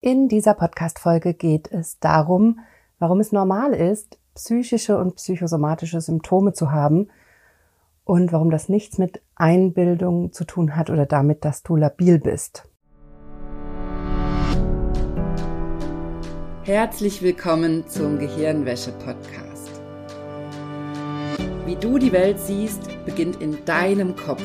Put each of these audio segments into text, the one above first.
In dieser Podcast-Folge geht es darum, warum es normal ist, psychische und psychosomatische Symptome zu haben und warum das nichts mit Einbildung zu tun hat oder damit, dass du labil bist. Herzlich willkommen zum Gehirnwäsche-Podcast. Wie du die Welt siehst, beginnt in deinem Kopf.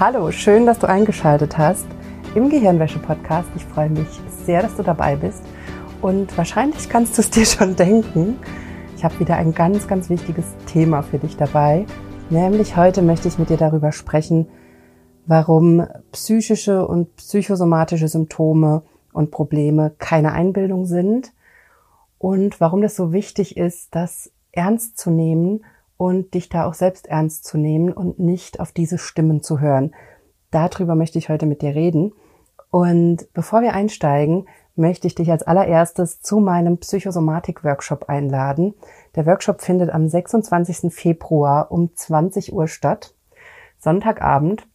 Hallo, schön, dass du eingeschaltet hast im Gehirnwäsche-Podcast. Ich freue mich sehr, dass du dabei bist. Und wahrscheinlich kannst du es dir schon denken. Ich habe wieder ein ganz, ganz wichtiges Thema für dich dabei. Nämlich heute möchte ich mit dir darüber sprechen, warum psychische und psychosomatische Symptome und Probleme keine Einbildung sind und warum das so wichtig ist, das ernst zu nehmen und dich da auch selbst ernst zu nehmen und nicht auf diese Stimmen zu hören. Darüber möchte ich heute mit dir reden. Und bevor wir einsteigen, möchte ich dich als allererstes zu meinem Psychosomatik-Workshop einladen. Der Workshop findet am 26. Februar um 20 Uhr statt, Sonntagabend.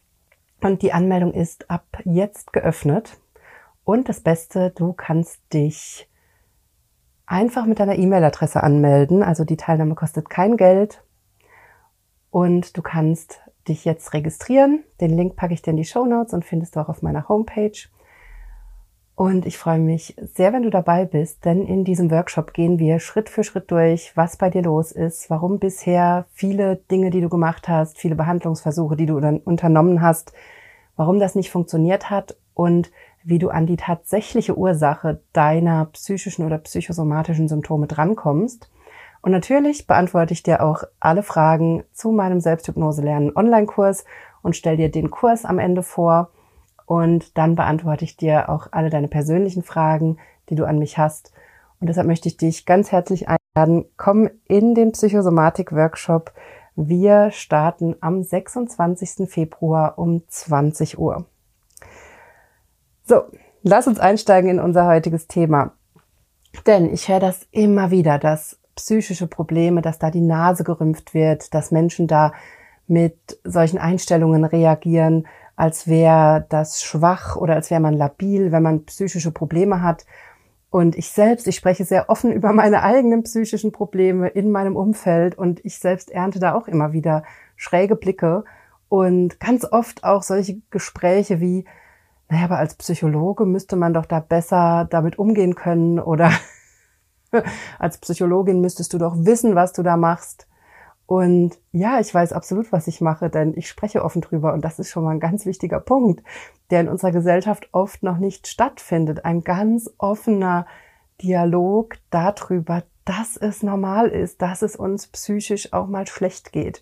Und die Anmeldung ist ab jetzt geöffnet. Und das Beste, du kannst dich einfach mit deiner E-Mail-Adresse anmelden. Also die Teilnahme kostet kein Geld. Und du kannst dich jetzt registrieren. Den Link packe ich dir in die Show Notes und findest du auch auf meiner Homepage. Und ich freue mich sehr, wenn du dabei bist, denn in diesem Workshop gehen wir Schritt für Schritt durch, was bei dir los ist, warum bisher viele Dinge, die du gemacht hast, viele Behandlungsversuche, die du dann unternommen hast, warum das nicht funktioniert hat und wie du an die tatsächliche Ursache deiner psychischen oder psychosomatischen Symptome drankommst. Und natürlich beantworte ich dir auch alle Fragen zu meinem Selbsthypnose lernen Online-Kurs und stell dir den Kurs am Ende vor. Und dann beantworte ich dir auch alle deine persönlichen Fragen, die du an mich hast. Und deshalb möchte ich dich ganz herzlich einladen. Komm in den Psychosomatik-Workshop. Wir starten am 26. Februar um 20 Uhr. So, lass uns einsteigen in unser heutiges Thema. Denn ich höre das immer wieder, dass psychische Probleme, dass da die Nase gerümpft wird, dass Menschen da mit solchen Einstellungen reagieren, als wäre das schwach oder als wäre man labil, wenn man psychische Probleme hat. Und ich selbst, ich spreche sehr offen über meine eigenen psychischen Probleme in meinem Umfeld und ich selbst ernte da auch immer wieder schräge Blicke und ganz oft auch solche Gespräche wie, naja, aber als Psychologe müsste man doch da besser damit umgehen können oder als Psychologin müsstest du doch wissen, was du da machst. Und ja, ich weiß absolut, was ich mache, denn ich spreche offen drüber und das ist schon mal ein ganz wichtiger Punkt, der in unserer Gesellschaft oft noch nicht stattfindet. Ein ganz offener Dialog darüber, dass es normal ist, dass es uns psychisch auch mal schlecht geht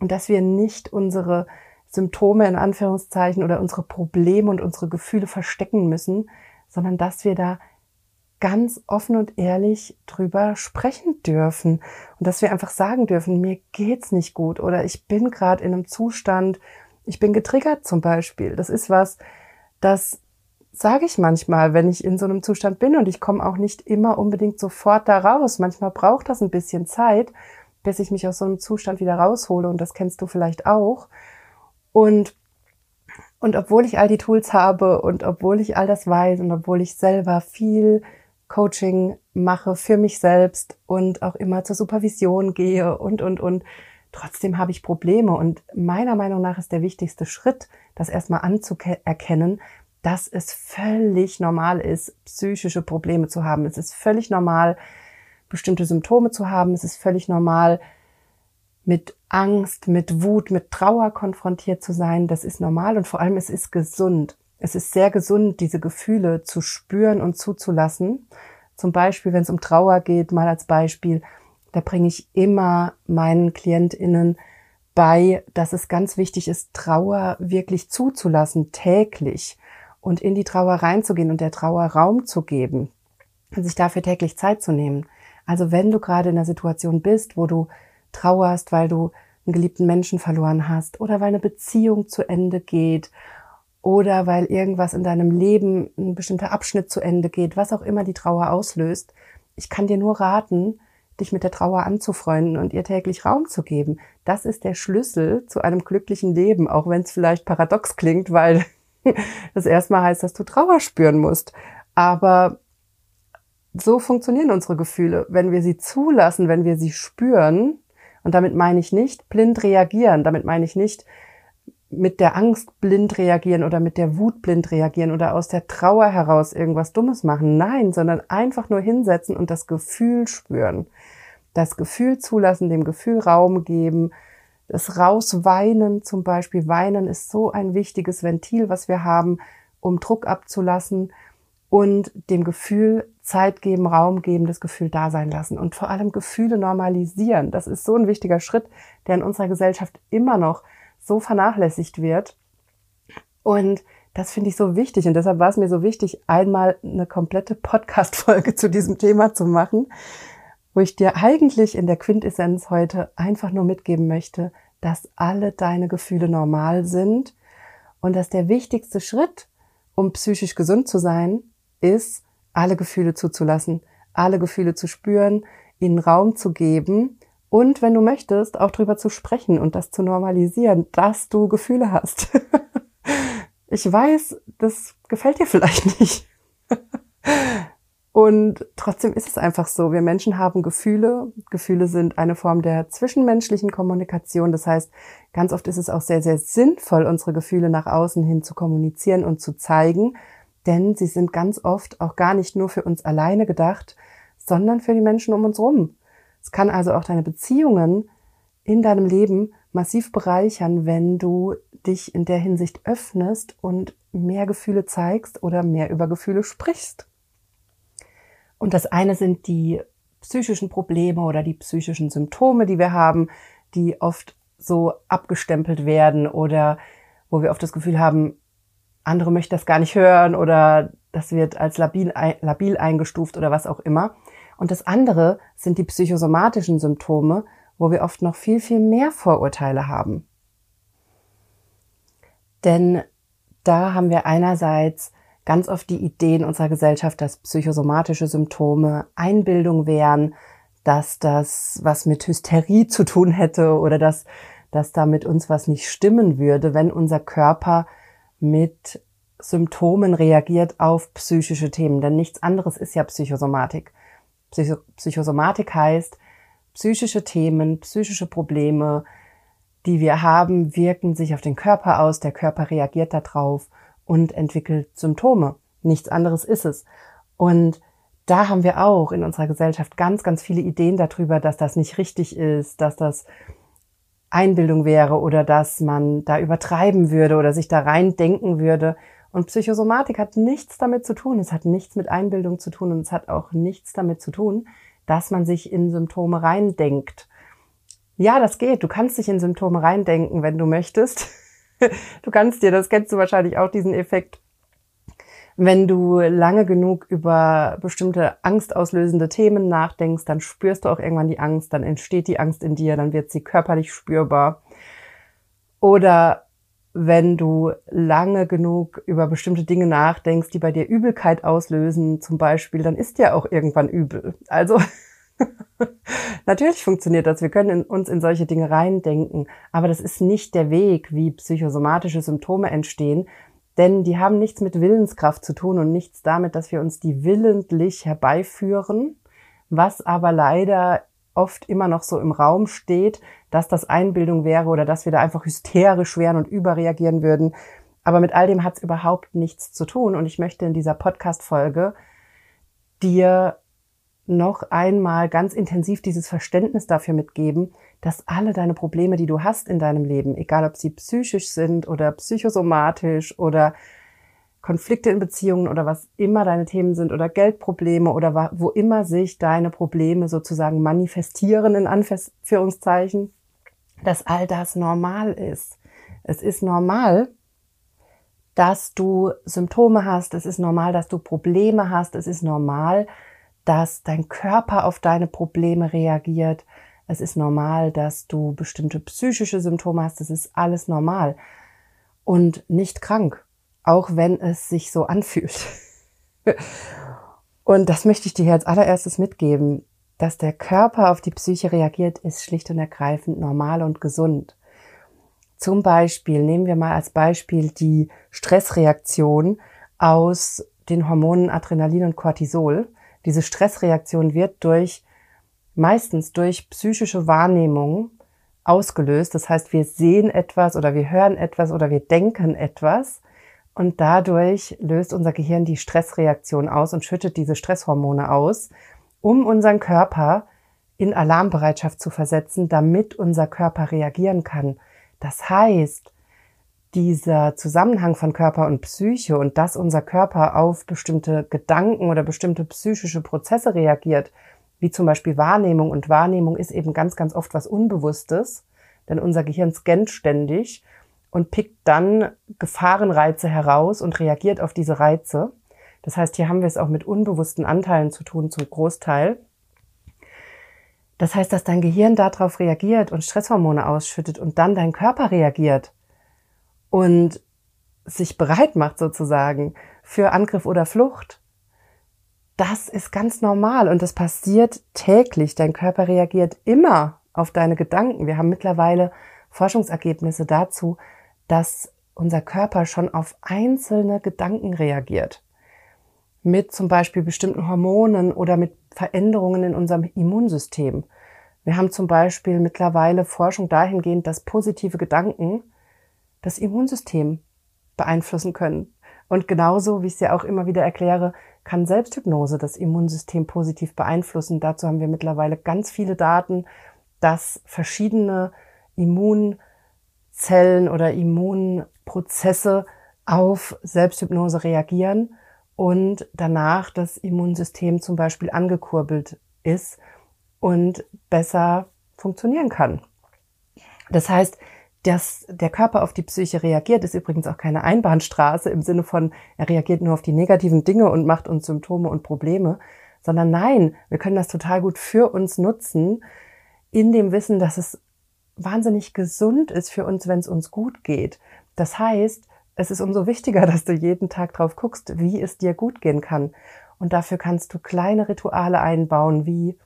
und dass wir nicht unsere Symptome in Anführungszeichen oder unsere Probleme und unsere Gefühle verstecken müssen, sondern dass wir da ganz offen und ehrlich drüber sprechen dürfen und dass wir einfach sagen dürfen, mir geht's nicht gut oder ich bin gerade in einem Zustand, ich bin getriggert zum Beispiel. Das ist was, das sage ich manchmal, wenn ich in so einem Zustand bin und ich komme auch nicht immer unbedingt sofort da raus. Manchmal braucht das ein bisschen Zeit, bis ich mich aus so einem Zustand wieder raushole und das kennst du vielleicht auch. Und und obwohl ich all die Tools habe und obwohl ich all das weiß und obwohl ich selber viel Coaching mache für mich selbst und auch immer zur Supervision gehe und, und, und. Trotzdem habe ich Probleme und meiner Meinung nach ist der wichtigste Schritt, das erstmal anzuerkennen, dass es völlig normal ist, psychische Probleme zu haben. Es ist völlig normal, bestimmte Symptome zu haben. Es ist völlig normal, mit Angst, mit Wut, mit Trauer konfrontiert zu sein. Das ist normal und vor allem es ist gesund. Es ist sehr gesund, diese Gefühle zu spüren und zuzulassen. Zum Beispiel, wenn es um Trauer geht, mal als Beispiel, da bringe ich immer meinen KlientInnen bei, dass es ganz wichtig ist, Trauer wirklich zuzulassen, täglich. und in die Trauer reinzugehen und der Trauer Raum zu geben und sich dafür täglich Zeit zu nehmen. Also wenn du gerade in einer Situation bist, wo du trauerst, weil du einen geliebten Menschen verloren hast oder weil eine Beziehung zu Ende geht oder weil irgendwas in deinem Leben, ein bestimmter Abschnitt zu Ende geht, was auch immer die Trauer auslöst, ich kann dir nur raten, dich mit der Trauer anzufreunden und ihr täglich Raum zu geben. Das ist der Schlüssel zu einem glücklichen Leben, auch wenn es vielleicht paradox klingt, weil das erstmal heißt, dass du Trauer spüren musst. Aber so funktionieren unsere Gefühle. Wenn wir sie zulassen, wenn wir sie spüren, und damit meine ich nicht blind reagieren, damit meine ich nicht mit der Angst blind reagieren oder mit der Wut blind reagieren oder aus der Trauer heraus irgendwas Dummes machen. Nein, sondern einfach nur hinsetzen und das Gefühl spüren. Das Gefühl zulassen, dem Gefühl Raum geben, das Rausweinen zum Beispiel. Weinen ist so ein wichtiges Ventil, was wir haben, um Druck abzulassen und dem Gefühl Zeit geben, Raum geben, das Gefühl da sein lassen und vor allem Gefühle normalisieren. Das ist so ein wichtiger Schritt, der in unserer Gesellschaft immer noch so vernachlässigt wird. Und das finde ich so wichtig und deshalb war es mir so wichtig, einmal eine komplette Podcast-Folge zu diesem Thema zu machen, wo ich dir eigentlich in der Quintessenz heute einfach nur mitgeben möchte, dass alle deine Gefühle normal sind und dass der wichtigste Schritt, um psychisch gesund zu sein, ist, alle Gefühle zuzulassen, alle Gefühle zu spüren, ihnen Raum zu geben und wenn du möchtest, auch drüber zu sprechen und das zu normalisieren, dass du Gefühle hast. ich weiß, das gefällt dir vielleicht nicht. Und trotzdem ist es einfach so. Wir Menschen haben Gefühle. Gefühle sind eine Form der zwischenmenschlichen Kommunikation. Das heißt, ganz oft ist es auch sehr, sehr sinnvoll, unsere Gefühle nach außen hin zu kommunizieren und zu zeigen, denn sie sind ganz oft auch gar nicht nur für uns alleine gedacht, sondern für die Menschen um uns rum. Es kann also auch deine Beziehungen in deinem Leben massiv bereichern, wenn du dich in der Hinsicht öffnest und mehr Gefühle zeigst oder mehr über Gefühle sprichst. Und das eine sind die psychischen Probleme oder die psychischen Symptome, die wir haben, die oft so abgestempelt werden oder wo wir oft das Gefühl haben, andere möchten das gar nicht hören oder das wird als labil, labil eingestuft oder was auch immer. Und das andere sind die psychosomatischen Symptome, wo wir oft noch viel, viel mehr Vorurteile haben. Denn da haben wir einerseits ganz oft die Idee in unserer Gesellschaft, dass psychosomatische Symptome Einbildung wären, dass das was mit Hysterie zu tun hätte oder dass, dass da mit uns was nicht stimmen würde, wenn unser Körper mit Symptomen reagiert auf psychische Themen, denn nichts anderes ist ja Psychosomatik. Psycho Psychosomatik heißt, psychische Themen, psychische Probleme, die wir haben, wirken sich auf den Körper aus, der Körper reagiert darauf und entwickelt Symptome. Nichts anderes ist es. Und da haben wir auch in unserer Gesellschaft ganz, ganz viele Ideen darüber, dass das nicht richtig ist, dass das Einbildung wäre oder dass man da übertreiben würde oder sich da rein denken würde. Und Psychosomatik hat nichts damit zu tun. Es hat nichts mit Einbildung zu tun und es hat auch nichts damit zu tun, dass man sich in Symptome reindenkt. Ja, das geht. Du kannst dich in Symptome reindenken, wenn du möchtest. Du kannst dir, das kennst du wahrscheinlich auch, diesen Effekt, wenn du lange genug über bestimmte angstauslösende Themen nachdenkst, dann spürst du auch irgendwann die Angst, dann entsteht die Angst in dir, dann wird sie körperlich spürbar. Oder wenn du lange genug über bestimmte Dinge nachdenkst, die bei dir Übelkeit auslösen, zum Beispiel, dann ist dir auch irgendwann übel. Also natürlich funktioniert das. Wir können in uns in solche Dinge reindenken, aber das ist nicht der Weg, wie psychosomatische Symptome entstehen, denn die haben nichts mit Willenskraft zu tun und nichts damit, dass wir uns die willentlich herbeiführen, was aber leider oft immer noch so im Raum steht, dass das Einbildung wäre oder dass wir da einfach hysterisch wären und überreagieren würden. Aber mit all dem hat es überhaupt nichts zu tun. Und ich möchte in dieser Podcast-Folge dir noch einmal ganz intensiv dieses Verständnis dafür mitgeben, dass alle deine Probleme, die du hast in deinem Leben, egal ob sie psychisch sind oder psychosomatisch oder Konflikte in Beziehungen oder was immer deine Themen sind oder Geldprobleme oder wo immer sich deine Probleme sozusagen manifestieren in Anführungszeichen, dass all das normal ist. Es ist normal, dass du Symptome hast, es ist normal, dass du Probleme hast, es ist normal, dass dein Körper auf deine Probleme reagiert, es ist normal, dass du bestimmte psychische Symptome hast, es ist alles normal und nicht krank, auch wenn es sich so anfühlt. und das möchte ich dir als allererstes mitgeben, dass der Körper auf die Psyche reagiert, ist schlicht und ergreifend normal und gesund. Zum Beispiel nehmen wir mal als Beispiel die Stressreaktion aus den Hormonen Adrenalin und Cortisol. Diese Stressreaktion wird durch meistens durch psychische Wahrnehmung ausgelöst. Das heißt, wir sehen etwas oder wir hören etwas oder wir denken etwas und dadurch löst unser Gehirn die Stressreaktion aus und schüttet diese Stresshormone aus, um unseren Körper in Alarmbereitschaft zu versetzen, damit unser Körper reagieren kann. Das heißt, dieser Zusammenhang von Körper und Psyche und dass unser Körper auf bestimmte Gedanken oder bestimmte psychische Prozesse reagiert, wie zum Beispiel Wahrnehmung. Und Wahrnehmung ist eben ganz, ganz oft was Unbewusstes, denn unser Gehirn scannt ständig und pickt dann Gefahrenreize heraus und reagiert auf diese Reize. Das heißt, hier haben wir es auch mit unbewussten Anteilen zu tun, zum Großteil. Das heißt, dass dein Gehirn darauf reagiert und Stresshormone ausschüttet und dann dein Körper reagiert und sich bereit macht sozusagen für Angriff oder Flucht. Das ist ganz normal und das passiert täglich. Dein Körper reagiert immer auf deine Gedanken. Wir haben mittlerweile Forschungsergebnisse dazu, dass unser Körper schon auf einzelne Gedanken reagiert. Mit zum Beispiel bestimmten Hormonen oder mit Veränderungen in unserem Immunsystem. Wir haben zum Beispiel mittlerweile Forschung dahingehend, dass positive Gedanken das Immunsystem beeinflussen können. Und genauso, wie ich es ja auch immer wieder erkläre, kann Selbsthypnose das Immunsystem positiv beeinflussen. Dazu haben wir mittlerweile ganz viele Daten, dass verschiedene Immunzellen oder Immunprozesse auf Selbsthypnose reagieren und danach das Immunsystem zum Beispiel angekurbelt ist und besser funktionieren kann. Das heißt, dass der Körper auf die Psyche reagiert, ist übrigens auch keine Einbahnstraße im Sinne von, er reagiert nur auf die negativen Dinge und macht uns Symptome und Probleme, sondern nein, wir können das total gut für uns nutzen, in dem Wissen, dass es wahnsinnig gesund ist für uns, wenn es uns gut geht. Das heißt, es ist umso wichtiger, dass du jeden Tag drauf guckst, wie es dir gut gehen kann. Und dafür kannst du kleine Rituale einbauen, wie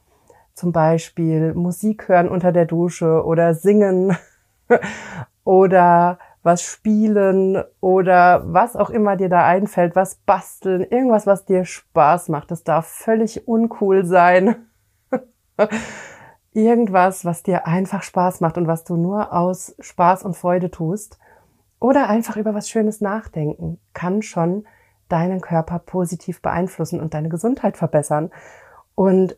zum Beispiel Musik hören unter der Dusche oder singen oder was spielen oder was auch immer dir da einfällt, was basteln, irgendwas, was dir Spaß macht. Das darf völlig uncool sein. irgendwas, was dir einfach Spaß macht und was du nur aus Spaß und Freude tust. Oder einfach über was Schönes nachdenken kann schon deinen Körper positiv beeinflussen und deine Gesundheit verbessern. Und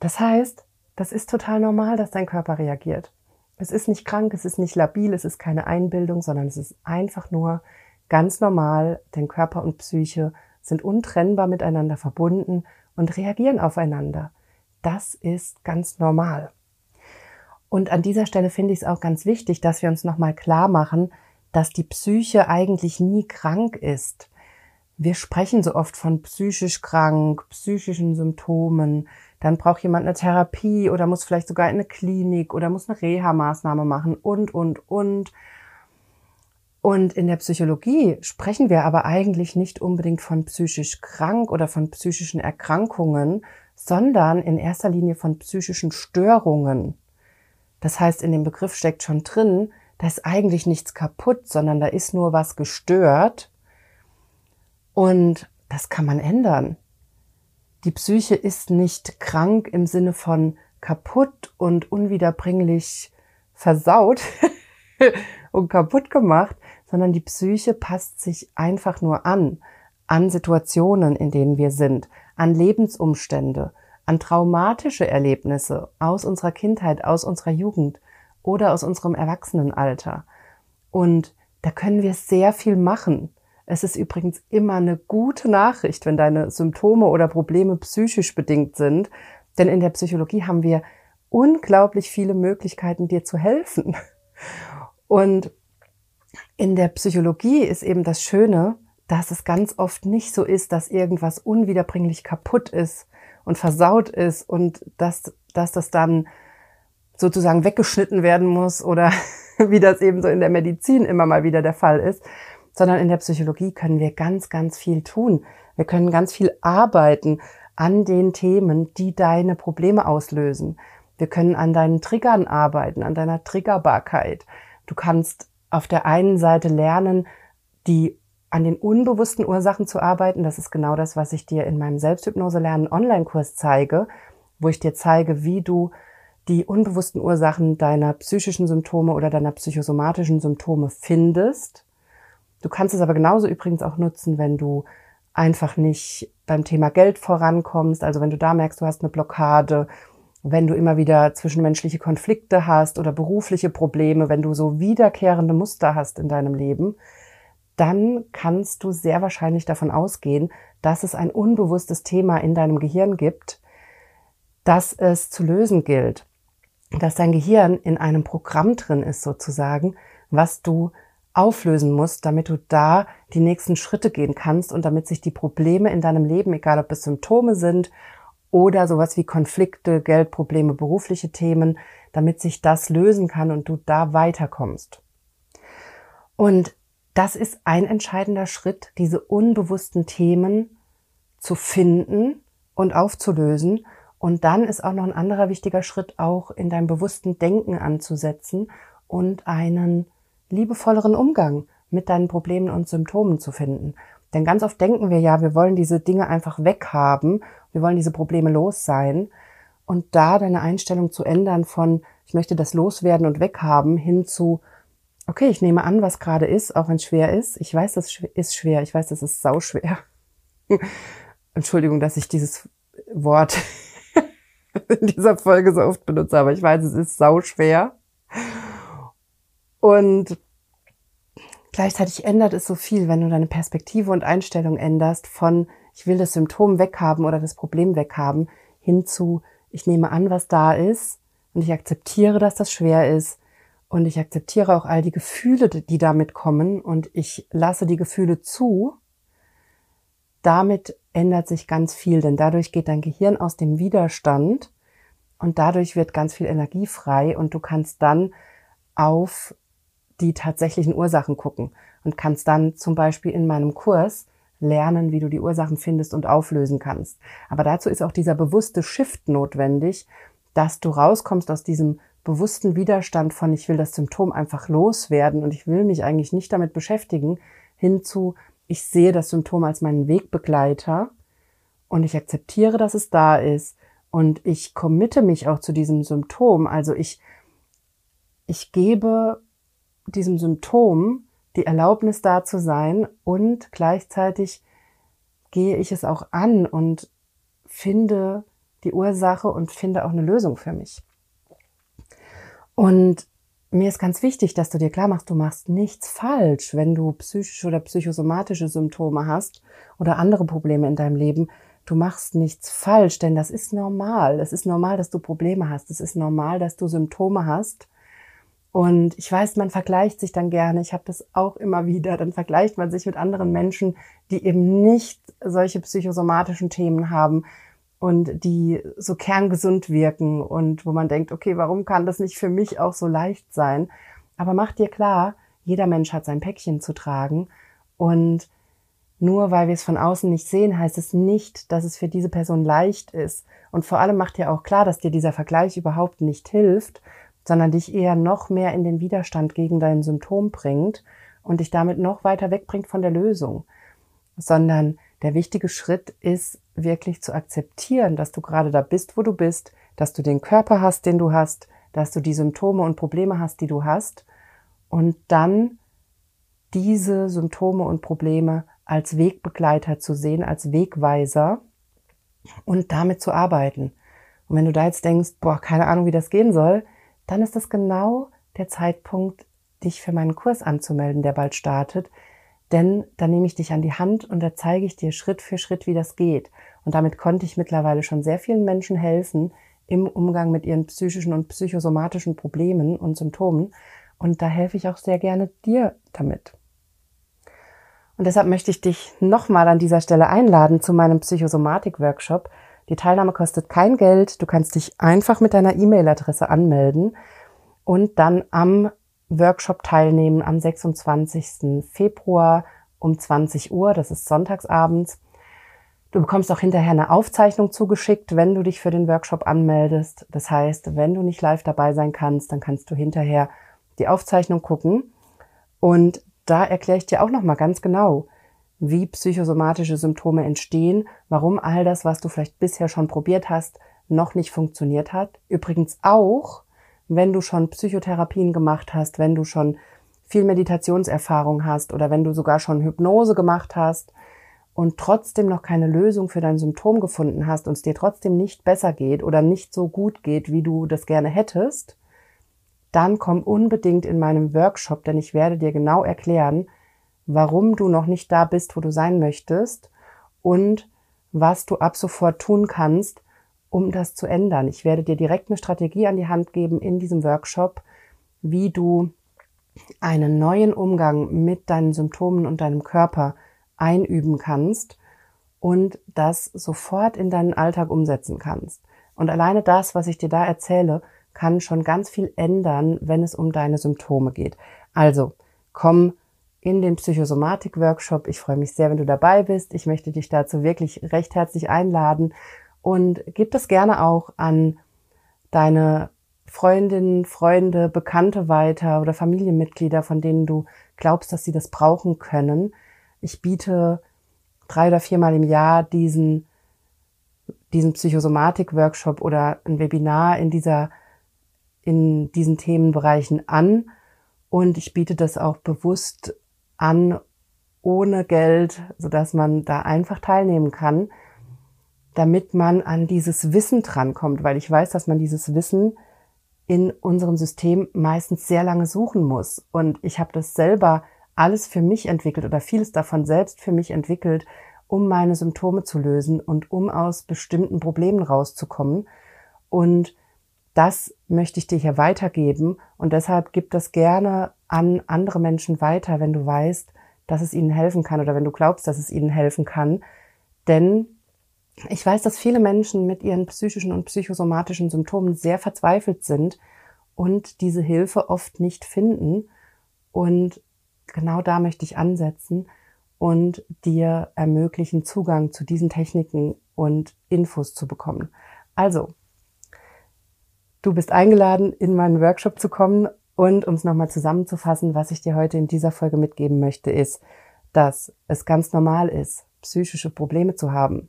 das heißt, das ist total normal, dass dein Körper reagiert. Es ist nicht krank, es ist nicht labil, es ist keine Einbildung, sondern es ist einfach nur ganz normal. Denn Körper und Psyche sind untrennbar miteinander verbunden und reagieren aufeinander. Das ist ganz normal. Und an dieser Stelle finde ich es auch ganz wichtig, dass wir uns nochmal klar machen, dass die Psyche eigentlich nie krank ist. Wir sprechen so oft von psychisch krank, psychischen Symptomen. Dann braucht jemand eine Therapie oder muss vielleicht sogar in eine Klinik oder muss eine Reha-Maßnahme machen und, und, und. Und in der Psychologie sprechen wir aber eigentlich nicht unbedingt von psychisch krank oder von psychischen Erkrankungen, sondern in erster Linie von psychischen Störungen. Das heißt, in dem Begriff steckt schon drin, da ist eigentlich nichts kaputt, sondern da ist nur was gestört und das kann man ändern. Die Psyche ist nicht krank im Sinne von kaputt und unwiederbringlich versaut und kaputt gemacht, sondern die Psyche passt sich einfach nur an, an Situationen, in denen wir sind, an Lebensumstände, an traumatische Erlebnisse aus unserer Kindheit, aus unserer Jugend oder aus unserem Erwachsenenalter. Und da können wir sehr viel machen. Es ist übrigens immer eine gute Nachricht, wenn deine Symptome oder Probleme psychisch bedingt sind, denn in der Psychologie haben wir unglaublich viele Möglichkeiten, dir zu helfen. Und in der Psychologie ist eben das Schöne, dass es ganz oft nicht so ist, dass irgendwas unwiederbringlich kaputt ist und versaut ist und dass, dass das dann sozusagen weggeschnitten werden muss oder wie das eben so in der Medizin immer mal wieder der Fall ist, sondern in der Psychologie können wir ganz, ganz viel tun. Wir können ganz viel arbeiten an den Themen, die deine Probleme auslösen. Wir können an deinen Triggern arbeiten, an deiner Triggerbarkeit. Du kannst auf der einen Seite lernen, die an den unbewussten Ursachen zu arbeiten. Das ist genau das, was ich dir in meinem Selbsthypnose lernen Online-Kurs zeige, wo ich dir zeige, wie du die unbewussten Ursachen deiner psychischen Symptome oder deiner psychosomatischen Symptome findest. Du kannst es aber genauso übrigens auch nutzen, wenn du einfach nicht beim Thema Geld vorankommst, also wenn du da merkst, du hast eine Blockade, wenn du immer wieder zwischenmenschliche Konflikte hast oder berufliche Probleme, wenn du so wiederkehrende Muster hast in deinem Leben, dann kannst du sehr wahrscheinlich davon ausgehen, dass es ein unbewusstes Thema in deinem Gehirn gibt, das es zu lösen gilt dass dein Gehirn in einem Programm drin ist sozusagen, was du auflösen musst, damit du da die nächsten Schritte gehen kannst und damit sich die Probleme in deinem Leben, egal ob es Symptome sind oder sowas wie Konflikte, Geldprobleme, berufliche Themen, damit sich das lösen kann und du da weiterkommst. Und das ist ein entscheidender Schritt, diese unbewussten Themen zu finden und aufzulösen und dann ist auch noch ein anderer wichtiger Schritt, auch in deinem bewussten Denken anzusetzen und einen liebevolleren Umgang mit deinen Problemen und Symptomen zu finden. Denn ganz oft denken wir ja, wir wollen diese Dinge einfach weghaben, wir wollen diese Probleme los sein. Und da deine Einstellung zu ändern von, ich möchte das loswerden und weghaben, hin zu, okay, ich nehme an, was gerade ist, auch wenn es schwer ist. Ich weiß, das ist schwer, ich weiß, das ist sauschwer. Entschuldigung, dass ich dieses Wort in dieser Folge so oft benutze, aber ich weiß, es ist sau schwer. Und gleichzeitig ändert es so viel, wenn du deine Perspektive und Einstellung änderst von ich will das Symptom weghaben oder das Problem weghaben hin zu ich nehme an, was da ist und ich akzeptiere, dass das schwer ist und ich akzeptiere auch all die Gefühle, die damit kommen und ich lasse die Gefühle zu. Damit ändert sich ganz viel, denn dadurch geht dein Gehirn aus dem Widerstand und dadurch wird ganz viel Energie frei und du kannst dann auf die tatsächlichen Ursachen gucken und kannst dann zum Beispiel in meinem Kurs lernen, wie du die Ursachen findest und auflösen kannst. Aber dazu ist auch dieser bewusste Shift notwendig, dass du rauskommst aus diesem bewussten Widerstand von ich will das Symptom einfach loswerden und ich will mich eigentlich nicht damit beschäftigen, hinzu ich sehe das Symptom als meinen Wegbegleiter und ich akzeptiere, dass es da ist und ich committe mich auch zu diesem Symptom. Also ich, ich gebe diesem Symptom die Erlaubnis da zu sein und gleichzeitig gehe ich es auch an und finde die Ursache und finde auch eine Lösung für mich. Und mir ist ganz wichtig, dass du dir klar machst, du machst nichts falsch, wenn du psychische oder psychosomatische Symptome hast oder andere Probleme in deinem Leben. Du machst nichts falsch, denn das ist normal. Es ist normal, dass du Probleme hast. Es ist normal, dass du Symptome hast. Und ich weiß, man vergleicht sich dann gerne. Ich habe das auch immer wieder. Dann vergleicht man sich mit anderen Menschen, die eben nicht solche psychosomatischen Themen haben, und die so kerngesund wirken und wo man denkt, okay, warum kann das nicht für mich auch so leicht sein? Aber mach dir klar, jeder Mensch hat sein Päckchen zu tragen und nur weil wir es von außen nicht sehen, heißt es nicht, dass es für diese Person leicht ist. Und vor allem macht dir auch klar, dass dir dieser Vergleich überhaupt nicht hilft, sondern dich eher noch mehr in den Widerstand gegen dein Symptom bringt und dich damit noch weiter wegbringt von der Lösung. Sondern der wichtige Schritt ist wirklich zu akzeptieren, dass du gerade da bist, wo du bist, dass du den Körper hast, den du hast, dass du die Symptome und Probleme hast, die du hast und dann diese Symptome und Probleme als Wegbegleiter zu sehen, als Wegweiser und damit zu arbeiten. Und wenn du da jetzt denkst, boah, keine Ahnung, wie das gehen soll, dann ist das genau der Zeitpunkt, dich für meinen Kurs anzumelden, der bald startet, denn da nehme ich dich an die Hand und da zeige ich dir Schritt für Schritt, wie das geht. Und damit konnte ich mittlerweile schon sehr vielen Menschen helfen im Umgang mit ihren psychischen und psychosomatischen Problemen und Symptomen. Und da helfe ich auch sehr gerne dir damit. Und deshalb möchte ich dich nochmal an dieser Stelle einladen zu meinem Psychosomatik-Workshop. Die Teilnahme kostet kein Geld. Du kannst dich einfach mit deiner E-Mail-Adresse anmelden und dann am Workshop teilnehmen am 26. Februar um 20 Uhr. Das ist sonntagsabends. Du bekommst auch hinterher eine Aufzeichnung zugeschickt, wenn du dich für den Workshop anmeldest. Das heißt, wenn du nicht live dabei sein kannst, dann kannst du hinterher die Aufzeichnung gucken. Und da erkläre ich dir auch nochmal ganz genau, wie psychosomatische Symptome entstehen, warum all das, was du vielleicht bisher schon probiert hast, noch nicht funktioniert hat. Übrigens auch, wenn du schon Psychotherapien gemacht hast, wenn du schon viel Meditationserfahrung hast oder wenn du sogar schon Hypnose gemacht hast und trotzdem noch keine Lösung für dein Symptom gefunden hast und es dir trotzdem nicht besser geht oder nicht so gut geht, wie du das gerne hättest, dann komm unbedingt in meinem Workshop, denn ich werde dir genau erklären, warum du noch nicht da bist, wo du sein möchtest und was du ab sofort tun kannst, um das zu ändern. Ich werde dir direkt eine Strategie an die Hand geben in diesem Workshop, wie du einen neuen Umgang mit deinen Symptomen und deinem Körper einüben kannst und das sofort in deinen Alltag umsetzen kannst. Und alleine das, was ich dir da erzähle, kann schon ganz viel ändern, wenn es um deine Symptome geht. Also, komm in den Psychosomatik-Workshop. Ich freue mich sehr, wenn du dabei bist. Ich möchte dich dazu wirklich recht herzlich einladen und gib das gerne auch an deine Freundinnen, Freunde, Bekannte weiter oder Familienmitglieder, von denen du glaubst, dass sie das brauchen können. Ich biete drei oder viermal im Jahr diesen, diesen Psychosomatik-Workshop oder ein Webinar in dieser in diesen Themenbereichen an und ich biete das auch bewusst an ohne Geld, so dass man da einfach teilnehmen kann, damit man an dieses Wissen drankommt, weil ich weiß, dass man dieses Wissen in unserem System meistens sehr lange suchen muss. Und ich habe das selber alles für mich entwickelt oder vieles davon selbst für mich entwickelt, um meine Symptome zu lösen und um aus bestimmten Problemen rauszukommen. Und das möchte ich dir hier weitergeben und deshalb gib das gerne an andere Menschen weiter, wenn du weißt, dass es ihnen helfen kann oder wenn du glaubst, dass es ihnen helfen kann. Denn ich weiß, dass viele Menschen mit ihren psychischen und psychosomatischen Symptomen sehr verzweifelt sind und diese Hilfe oft nicht finden. Und genau da möchte ich ansetzen und dir ermöglichen, Zugang zu diesen Techniken und Infos zu bekommen. Also, Du bist eingeladen, in meinen Workshop zu kommen. Und um es nochmal zusammenzufassen, was ich dir heute in dieser Folge mitgeben möchte, ist, dass es ganz normal ist, psychische Probleme zu haben.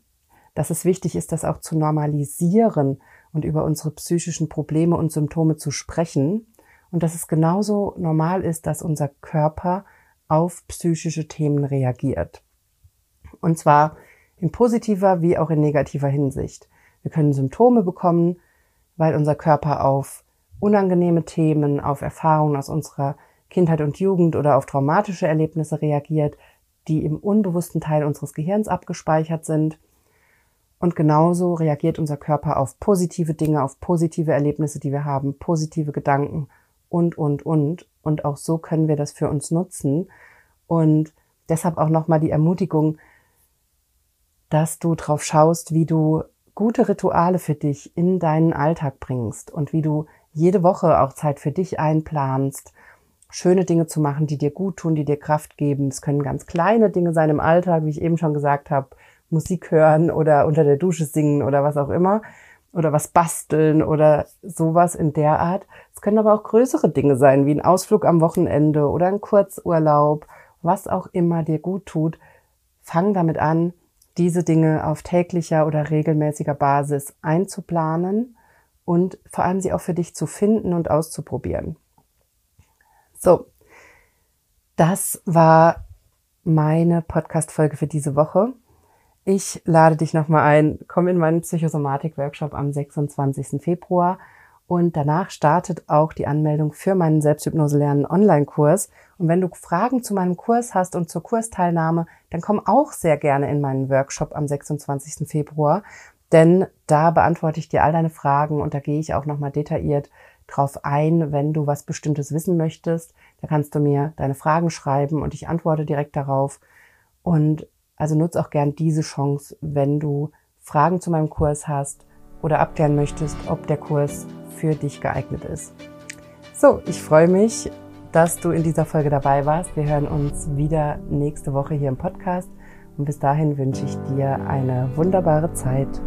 Dass es wichtig ist, das auch zu normalisieren und über unsere psychischen Probleme und Symptome zu sprechen. Und dass es genauso normal ist, dass unser Körper auf psychische Themen reagiert. Und zwar in positiver wie auch in negativer Hinsicht. Wir können Symptome bekommen, weil unser Körper auf unangenehme Themen, auf Erfahrungen aus unserer Kindheit und Jugend oder auf traumatische Erlebnisse reagiert, die im unbewussten Teil unseres Gehirns abgespeichert sind. Und genauso reagiert unser Körper auf positive Dinge, auf positive Erlebnisse, die wir haben, positive Gedanken und, und, und. Und auch so können wir das für uns nutzen. Und deshalb auch nochmal die Ermutigung, dass du drauf schaust, wie du gute Rituale für dich in deinen Alltag bringst und wie du jede Woche auch Zeit für dich einplanst, schöne Dinge zu machen, die dir gut tun, die dir Kraft geben. Es können ganz kleine Dinge sein im Alltag, wie ich eben schon gesagt habe, Musik hören oder unter der Dusche singen oder was auch immer oder was basteln oder sowas in der Art. Es können aber auch größere Dinge sein, wie ein Ausflug am Wochenende oder ein Kurzurlaub, was auch immer dir gut tut. Fang damit an, diese Dinge auf täglicher oder regelmäßiger Basis einzuplanen und vor allem sie auch für dich zu finden und auszuprobieren. So, das war meine Podcast-Folge für diese Woche. Ich lade dich nochmal ein, komm in meinen Psychosomatik-Workshop am 26. Februar und danach startet auch die Anmeldung für meinen Selbsthypnose lernen Online-Kurs. Und wenn du Fragen zu meinem Kurs hast und zur Kursteilnahme, dann komm auch sehr gerne in meinen Workshop am 26. Februar. Denn da beantworte ich dir all deine Fragen und da gehe ich auch nochmal detailliert drauf ein, wenn du was Bestimmtes wissen möchtest. Da kannst du mir deine Fragen schreiben und ich antworte direkt darauf. Und also nutze auch gern diese Chance, wenn du Fragen zu meinem Kurs hast oder abklären möchtest, ob der Kurs für dich geeignet ist. So, ich freue mich, dass du in dieser Folge dabei warst. Wir hören uns wieder nächste Woche hier im Podcast und bis dahin wünsche ich dir eine wunderbare Zeit.